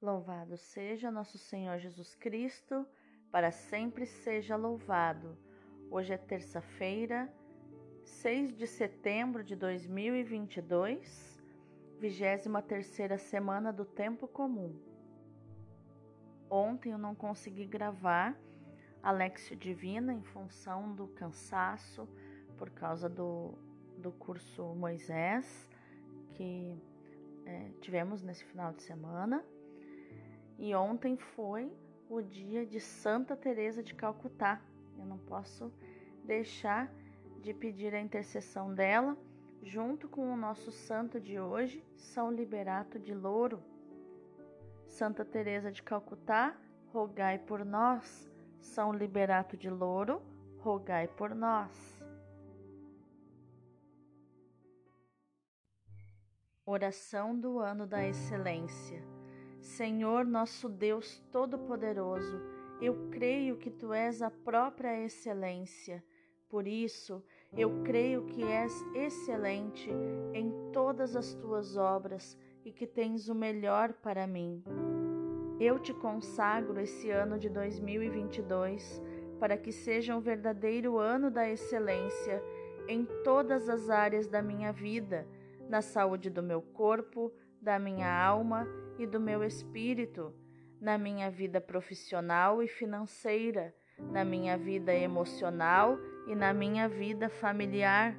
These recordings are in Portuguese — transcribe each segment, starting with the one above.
Louvado seja nosso Senhor Jesus Cristo, para sempre seja louvado. Hoje é terça-feira, 6 de setembro de 2022, 23 semana do tempo comum. Ontem eu não consegui gravar a Lexio Divina em função do cansaço por causa do, do curso Moisés que é, tivemos nesse final de semana. E ontem foi o dia de Santa Teresa de Calcutá. Eu não posso deixar de pedir a intercessão dela, junto com o nosso santo de hoje, São Liberato de Louro. Santa Teresa de Calcutá, rogai por nós. São Liberato de Louro, rogai por nós. Oração do ano da excelência. Senhor nosso Deus Todo-Poderoso, eu creio que tu és a própria excelência. Por isso, eu creio que és excelente em todas as tuas obras e que tens o melhor para mim. Eu te consagro esse ano de 2022 para que seja um verdadeiro ano da excelência em todas as áreas da minha vida, na saúde do meu corpo, da minha alma e do meu espírito, na minha vida profissional e financeira, na minha vida emocional e na minha vida familiar.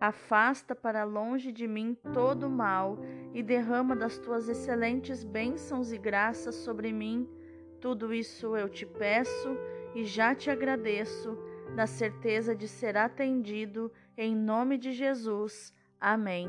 Afasta para longe de mim todo o mal e derrama das tuas excelentes bênçãos e graças sobre mim. Tudo isso eu te peço e já te agradeço, na certeza de ser atendido, em nome de Jesus. Amém.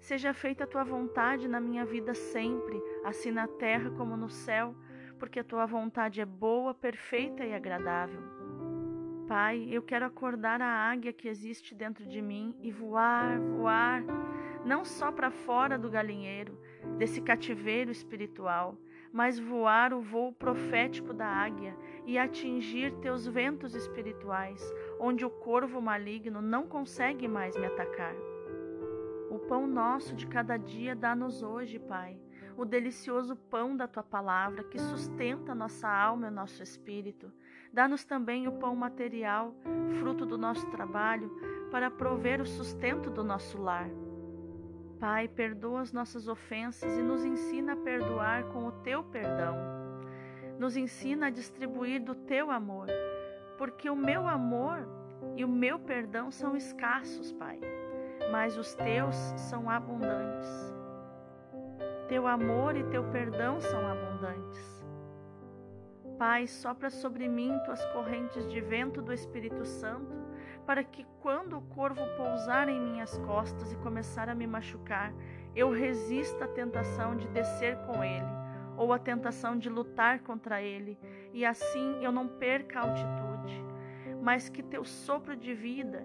Seja feita a tua vontade na minha vida sempre, assim na terra como no céu, porque a tua vontade é boa, perfeita e agradável. Pai, eu quero acordar a águia que existe dentro de mim e voar, voar, não só para fora do galinheiro, desse cativeiro espiritual, mas voar o voo profético da águia e atingir teus ventos espirituais, onde o corvo maligno não consegue mais me atacar. O pão nosso de cada dia dá-nos hoje, Pai. o delicioso pão da tua palavra que sustenta nossa alma e nosso espírito. Dá-nos também o pão material, fruto do nosso trabalho, para prover o sustento do nosso lar. Pai, perdoa as nossas ofensas e nos ensina a perdoar com o teu perdão. Nos ensina a distribuir do teu amor, porque o meu amor e o meu perdão são escassos, Pai, mas os teus são abundantes. Teu amor e teu perdão são abundantes. Pai, sopra sobre mim tuas correntes de vento do Espírito Santo, para que quando o corvo pousar em minhas costas e começar a me machucar, eu resista à tentação de descer com ele, ou à tentação de lutar contra ele, e assim eu não perca a altitude, mas que teu sopro de vida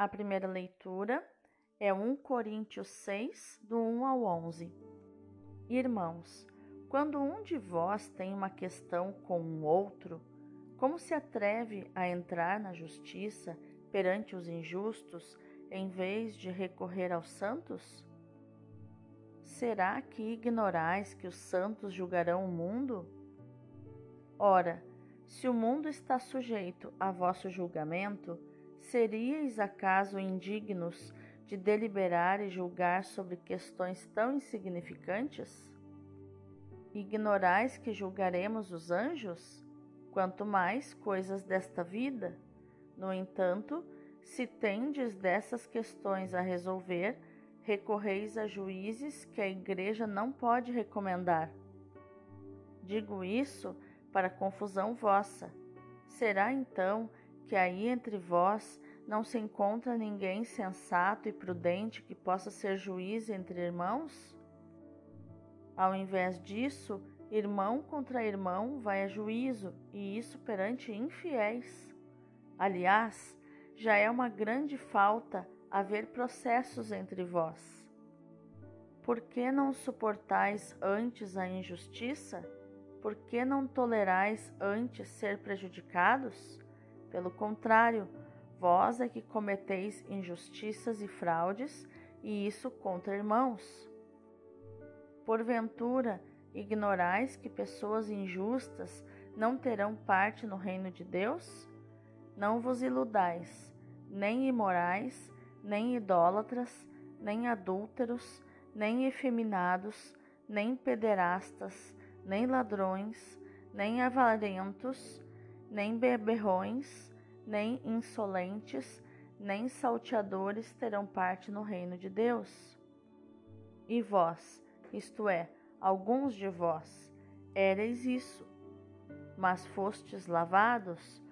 A primeira leitura é 1 Coríntios 6, do 1 ao 11. Irmãos, quando um de vós tem uma questão com um outro, como se atreve a entrar na justiça perante os injustos em vez de recorrer aos santos? Será que ignorais que os santos julgarão o mundo? Ora, se o mundo está sujeito a vosso julgamento, seríeis acaso indignos de deliberar e julgar sobre questões tão insignificantes? Ignorais que julgaremos os anjos? Quanto mais coisas desta vida? No entanto, se tendes dessas questões a resolver, recorreis a juízes que a Igreja não pode recomendar. Digo isso para confusão vossa. Será então que aí entre vós não se encontra ninguém sensato e prudente que possa ser juiz entre irmãos? Ao invés disso, irmão contra irmão vai a juízo, e isso perante infiéis. Aliás, já é uma grande falta haver processos entre vós. Por que não suportais antes a injustiça? Por que não tolerais antes ser prejudicados? Pelo contrário, Vós é que cometeis injustiças e fraudes, e isso contra irmãos. Porventura, ignorais que pessoas injustas não terão parte no reino de Deus? Não vos iludais, nem imorais, nem idólatras, nem adúlteros, nem efeminados, nem pederastas, nem ladrões, nem avarentos, nem beberrões, nem insolentes, nem salteadores terão parte no reino de Deus. E vós, isto é, alguns de vós, éreis isso, mas fostes lavados,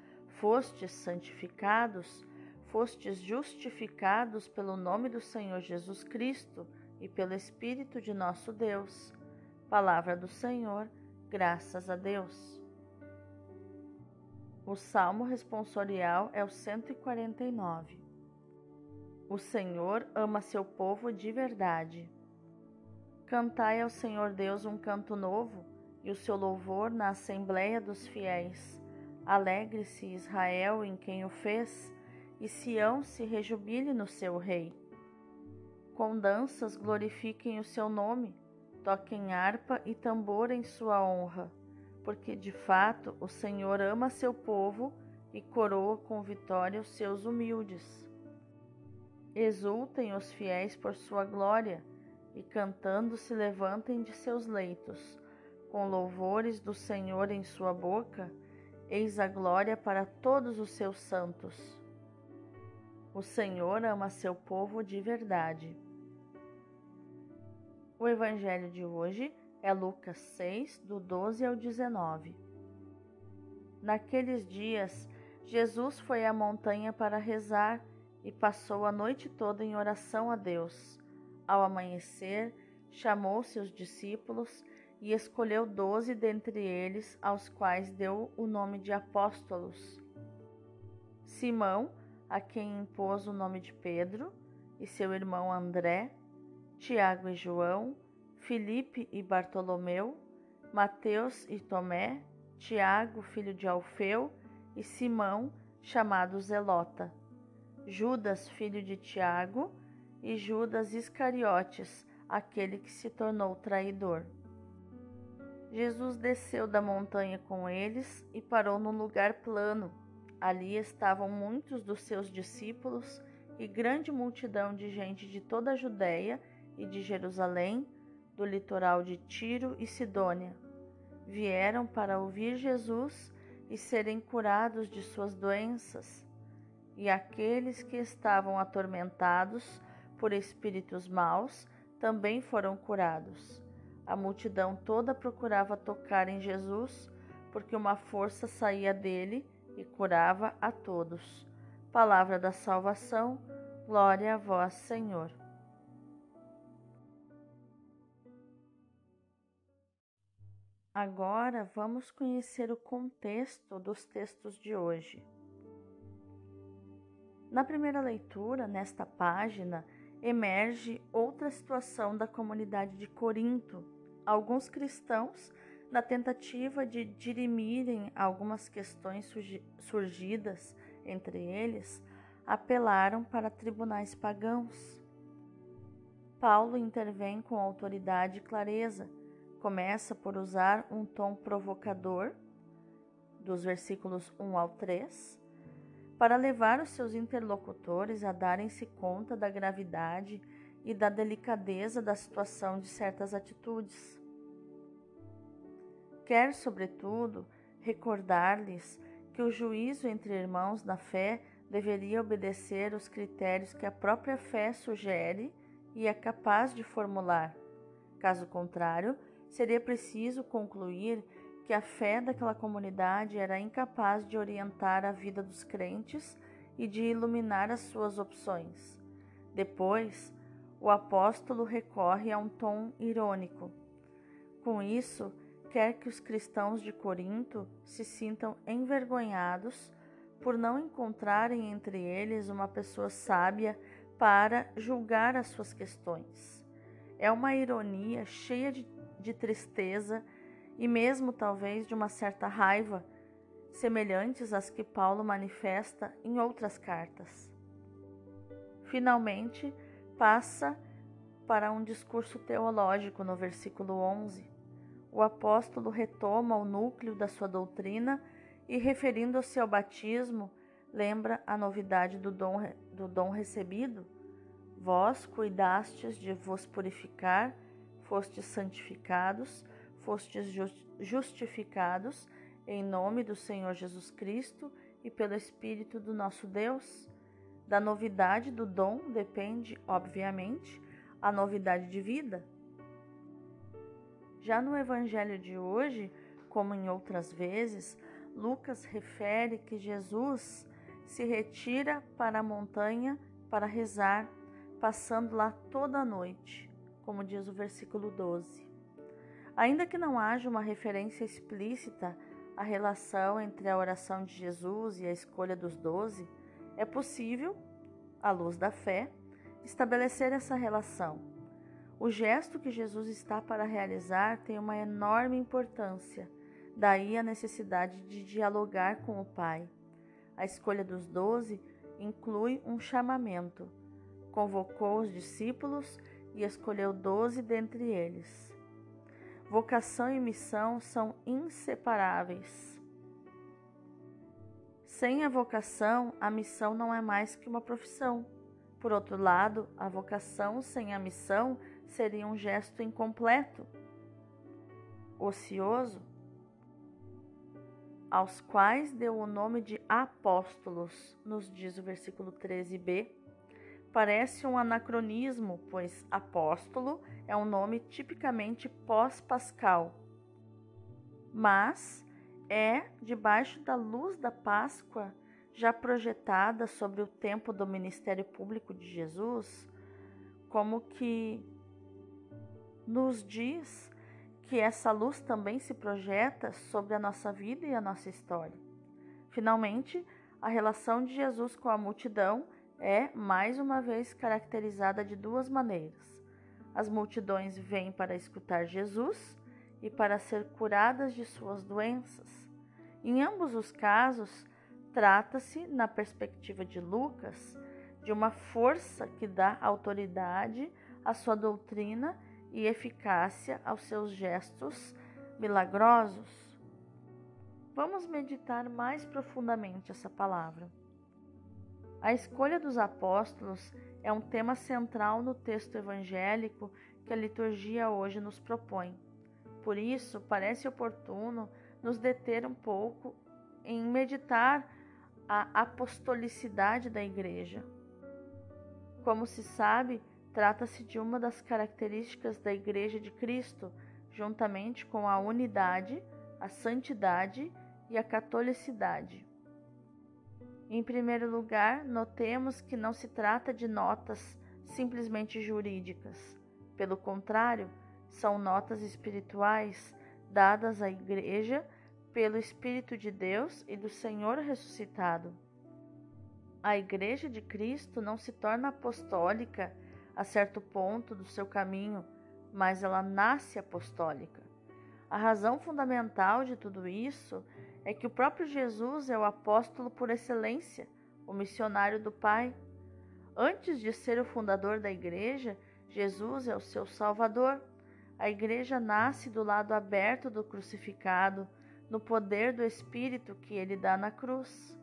fostes santificados, fostes justificados pelo nome do Senhor Jesus Cristo e pelo Espírito de nosso Deus. Palavra do Senhor, graças a Deus. O salmo responsorial é o 149. O Senhor ama seu povo de verdade. Cantai ao Senhor Deus um canto novo e o seu louvor na assembleia dos fiéis. Alegre-se Israel em quem o fez, e Sião se rejubile no seu rei. Com danças glorifiquem o seu nome, toquem harpa e tambor em sua honra porque de fato o Senhor ama seu povo e coroa com vitória os seus humildes. Exultem os fiéis por sua glória, e cantando se levantem de seus leitos, com louvores do Senhor em sua boca, eis a glória para todos os seus santos. O Senhor ama seu povo de verdade. O Evangelho de hoje é Lucas 6, do 12 ao 19. Naqueles dias, Jesus foi à montanha para rezar e passou a noite toda em oração a Deus. Ao amanhecer, chamou seus discípulos e escolheu doze dentre eles, aos quais deu o nome de apóstolos. Simão, a quem impôs o nome de Pedro, e seu irmão André, Tiago e João, Filipe e Bartolomeu, Mateus e Tomé, Tiago, filho de Alfeu, e Simão, chamado Zelota, Judas, filho de Tiago, e Judas Iscariotes, aquele que se tornou traidor. Jesus desceu da montanha com eles e parou num lugar plano. Ali estavam muitos dos seus discípulos e grande multidão de gente de toda a Judéia e de Jerusalém, do litoral de Tiro e Sidônia. Vieram para ouvir Jesus e serem curados de suas doenças. E aqueles que estavam atormentados por espíritos maus também foram curados. A multidão toda procurava tocar em Jesus, porque uma força saía dele e curava a todos. Palavra da salvação, glória a vós, Senhor. Agora vamos conhecer o contexto dos textos de hoje. Na primeira leitura, nesta página, emerge outra situação da comunidade de Corinto. Alguns cristãos, na tentativa de dirimirem algumas questões surgidas entre eles, apelaram para tribunais pagãos. Paulo intervém com autoridade e clareza. Começa por usar um tom provocador, dos versículos 1 ao 3, para levar os seus interlocutores a darem-se conta da gravidade e da delicadeza da situação de certas atitudes. Quer, sobretudo, recordar-lhes que o juízo entre irmãos na fé deveria obedecer os critérios que a própria fé sugere e é capaz de formular. Caso contrário, seria preciso concluir que a fé daquela comunidade era incapaz de orientar a vida dos crentes e de iluminar as suas opções. Depois, o apóstolo recorre a um tom irônico. Com isso, quer que os cristãos de Corinto se sintam envergonhados por não encontrarem entre eles uma pessoa sábia para julgar as suas questões. É uma ironia cheia de, de tristeza e mesmo talvez de uma certa raiva, semelhantes às que Paulo manifesta em outras cartas. Finalmente, passa para um discurso teológico no versículo 11. O apóstolo retoma o núcleo da sua doutrina e, referindo-se ao batismo, lembra a novidade do dom, do dom recebido. Vós cuidastes de vos purificar, fostes santificados fostes justificados em nome do Senhor Jesus Cristo e pelo Espírito do nosso Deus? Da novidade do dom depende, obviamente, a novidade de vida. Já no Evangelho de hoje, como em outras vezes, Lucas refere que Jesus se retira para a montanha para rezar, passando lá toda a noite, como diz o versículo 12. Ainda que não haja uma referência explícita à relação entre a oração de Jesus e a escolha dos doze, é possível, à luz da fé, estabelecer essa relação. O gesto que Jesus está para realizar tem uma enorme importância, daí a necessidade de dialogar com o Pai. A escolha dos doze inclui um chamamento. Convocou os discípulos e escolheu doze dentre eles. Vocação e missão são inseparáveis. Sem a vocação, a missão não é mais que uma profissão. Por outro lado, a vocação sem a missão seria um gesto incompleto, ocioso, aos quais deu o nome de apóstolos, nos diz o versículo 13b Parece um anacronismo, pois apóstolo é um nome tipicamente pós-pascal, mas é debaixo da luz da Páscoa, já projetada sobre o tempo do ministério público de Jesus, como que nos diz que essa luz também se projeta sobre a nossa vida e a nossa história. Finalmente, a relação de Jesus com a multidão é, mais uma vez, caracterizada de duas maneiras. As multidões vêm para escutar Jesus e para ser curadas de suas doenças. Em ambos os casos, trata-se, na perspectiva de Lucas, de uma força que dá autoridade à sua doutrina e eficácia aos seus gestos milagrosos. Vamos meditar mais profundamente essa palavra. A escolha dos apóstolos é um tema central no texto evangélico que a liturgia hoje nos propõe. Por isso, parece oportuno nos deter um pouco em meditar a apostolicidade da Igreja. Como se sabe, trata-se de uma das características da Igreja de Cristo, juntamente com a unidade, a santidade e a catolicidade. Em primeiro lugar, notemos que não se trata de notas simplesmente jurídicas. Pelo contrário, são notas espirituais dadas à Igreja pelo Espírito de Deus e do Senhor ressuscitado. A Igreja de Cristo não se torna apostólica a certo ponto do seu caminho, mas ela nasce apostólica. A razão fundamental de tudo isso é que o próprio Jesus é o apóstolo por excelência, o missionário do Pai. Antes de ser o fundador da igreja, Jesus é o seu salvador. A igreja nasce do lado aberto do crucificado, no poder do Espírito que ele dá na cruz.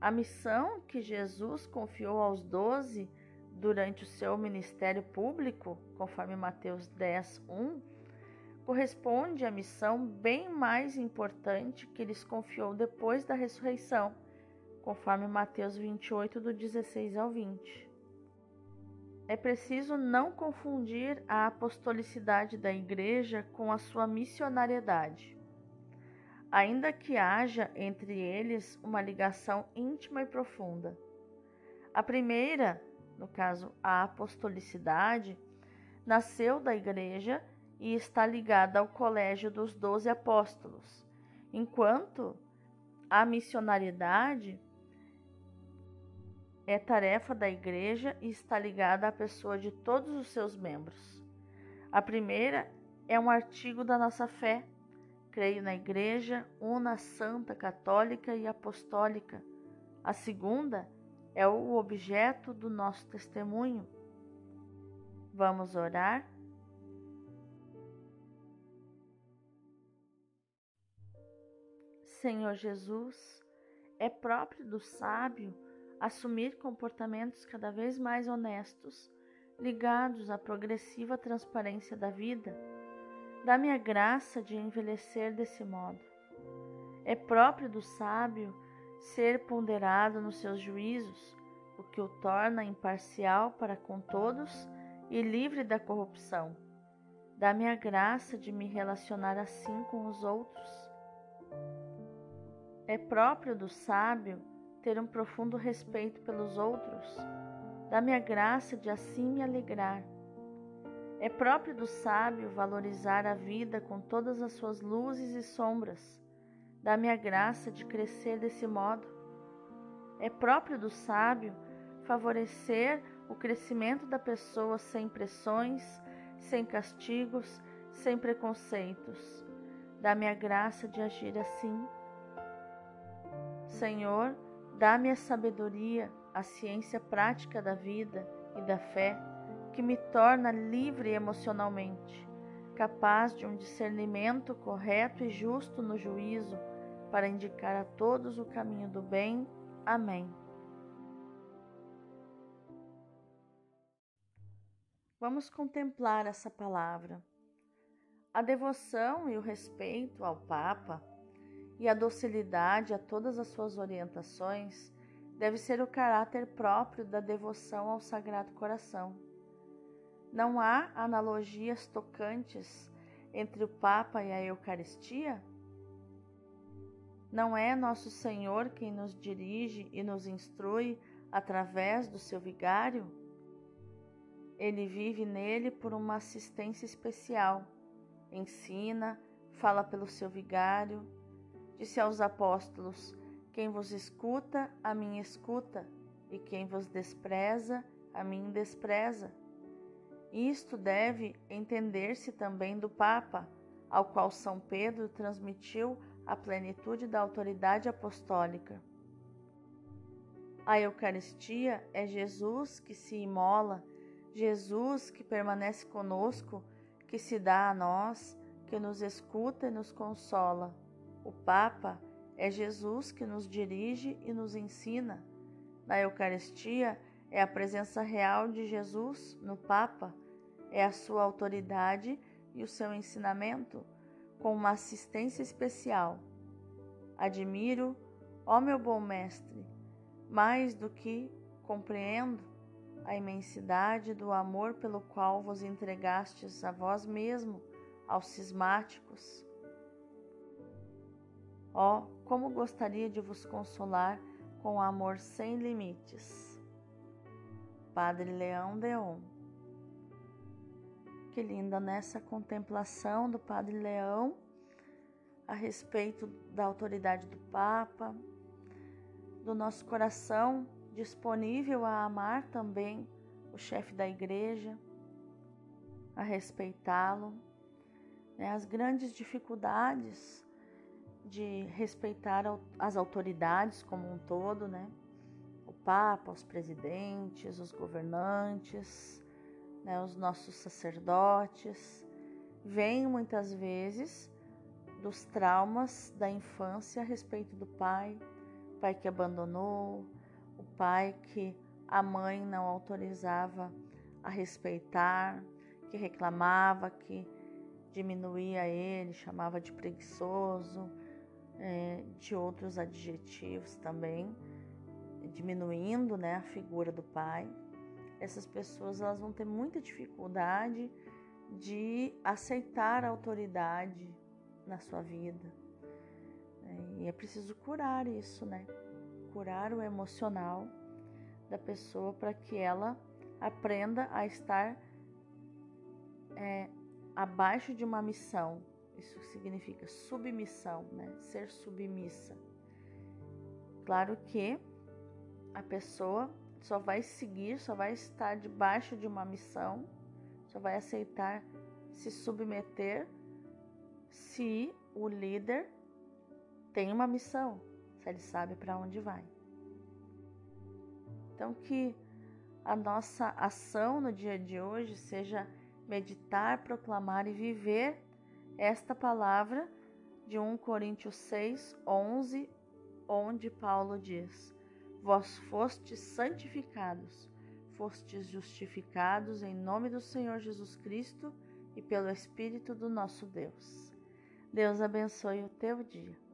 A missão que Jesus confiou aos doze durante o seu ministério público, conforme Mateus 10, 1, corresponde à missão bem mais importante que lhes confiou depois da ressurreição, conforme Mateus 28, do 16 ao 20. É preciso não confundir a apostolicidade da Igreja com a sua missionariedade ainda que haja entre eles uma ligação íntima e profunda. A primeira, no caso a apostolicidade, nasceu da Igreja e está ligada ao colégio dos doze apóstolos, enquanto a missionariedade é tarefa da Igreja e está ligada à pessoa de todos os seus membros. A primeira é um artigo da nossa fé Creio na Igreja, una, santa, católica e apostólica. A segunda é o objeto do nosso testemunho. Vamos orar? Senhor Jesus, é próprio do sábio assumir comportamentos cada vez mais honestos, ligados à progressiva transparência da vida Dá-me a graça de envelhecer desse modo. É próprio do sábio ser ponderado nos seus juízos, o que o torna imparcial para com todos e livre da corrupção. Dá-me a graça de me relacionar assim com os outros. É próprio do sábio ter um profundo respeito pelos outros. Dá-me a graça de assim me alegrar é próprio do sábio valorizar a vida com todas as suas luzes e sombras. Dá-me a graça de crescer desse modo. É próprio do sábio favorecer o crescimento da pessoa sem pressões, sem castigos, sem preconceitos. Dá-me a graça de agir assim. Senhor, dá-me a sabedoria, a ciência prática da vida e da fé que me torna livre emocionalmente, capaz de um discernimento correto e justo no juízo, para indicar a todos o caminho do bem. Amém. Vamos contemplar essa palavra. A devoção e o respeito ao Papa e a docilidade a todas as suas orientações deve ser o caráter próprio da devoção ao Sagrado Coração. Não há analogias tocantes entre o Papa e a Eucaristia? Não é nosso Senhor quem nos dirige e nos instrui através do seu vigário? ele vive nele por uma assistência especial. Ensina, fala pelo seu vigário. Disse aos apóstolos: Quem vos escuta, a mim escuta, e quem vos despreza, a mim despreza. Isto deve entender-se também do Papa, ao qual São Pedro transmitiu a plenitude da autoridade apostólica. A Eucaristia é Jesus que se imola, Jesus que permanece conosco, que se dá a nós, que nos escuta e nos consola. O Papa é Jesus que nos dirige e nos ensina. Na Eucaristia é a presença real de Jesus no Papa, é a sua autoridade e o seu ensinamento, com uma assistência especial. Admiro, ó meu bom Mestre, mais do que compreendo a imensidade do amor pelo qual vos entregastes a vós mesmo, aos cismáticos. Ó, como gostaria de vos consolar com amor sem limites. Padre Leão Deon. Que linda nessa contemplação do Padre Leão a respeito da autoridade do Papa, do nosso coração disponível a amar também o chefe da igreja, a respeitá-lo, né, as grandes dificuldades de respeitar as autoridades como um todo, né? O Papa, os presidentes, os governantes, né, os nossos sacerdotes, vêm muitas vezes dos traumas da infância a respeito do pai, o pai que abandonou, o pai que a mãe não autorizava a respeitar, que reclamava, que diminuía ele, chamava de preguiçoso, é, de outros adjetivos também, diminuindo né, a figura do pai. Essas pessoas elas vão ter muita dificuldade de aceitar a autoridade na sua vida. E é preciso curar isso, né? Curar o emocional da pessoa para que ela aprenda a estar é, abaixo de uma missão. Isso significa submissão, né? Ser submissa. Claro que a pessoa só vai seguir, só vai estar debaixo de uma missão, só vai aceitar se submeter se o líder tem uma missão, se ele sabe para onde vai. Então, que a nossa ação no dia de hoje seja meditar, proclamar e viver esta palavra de 1 Coríntios 6, 11, onde Paulo diz: Vós fostes santificados, fostes justificados em nome do Senhor Jesus Cristo e pelo Espírito do nosso Deus. Deus abençoe o teu dia.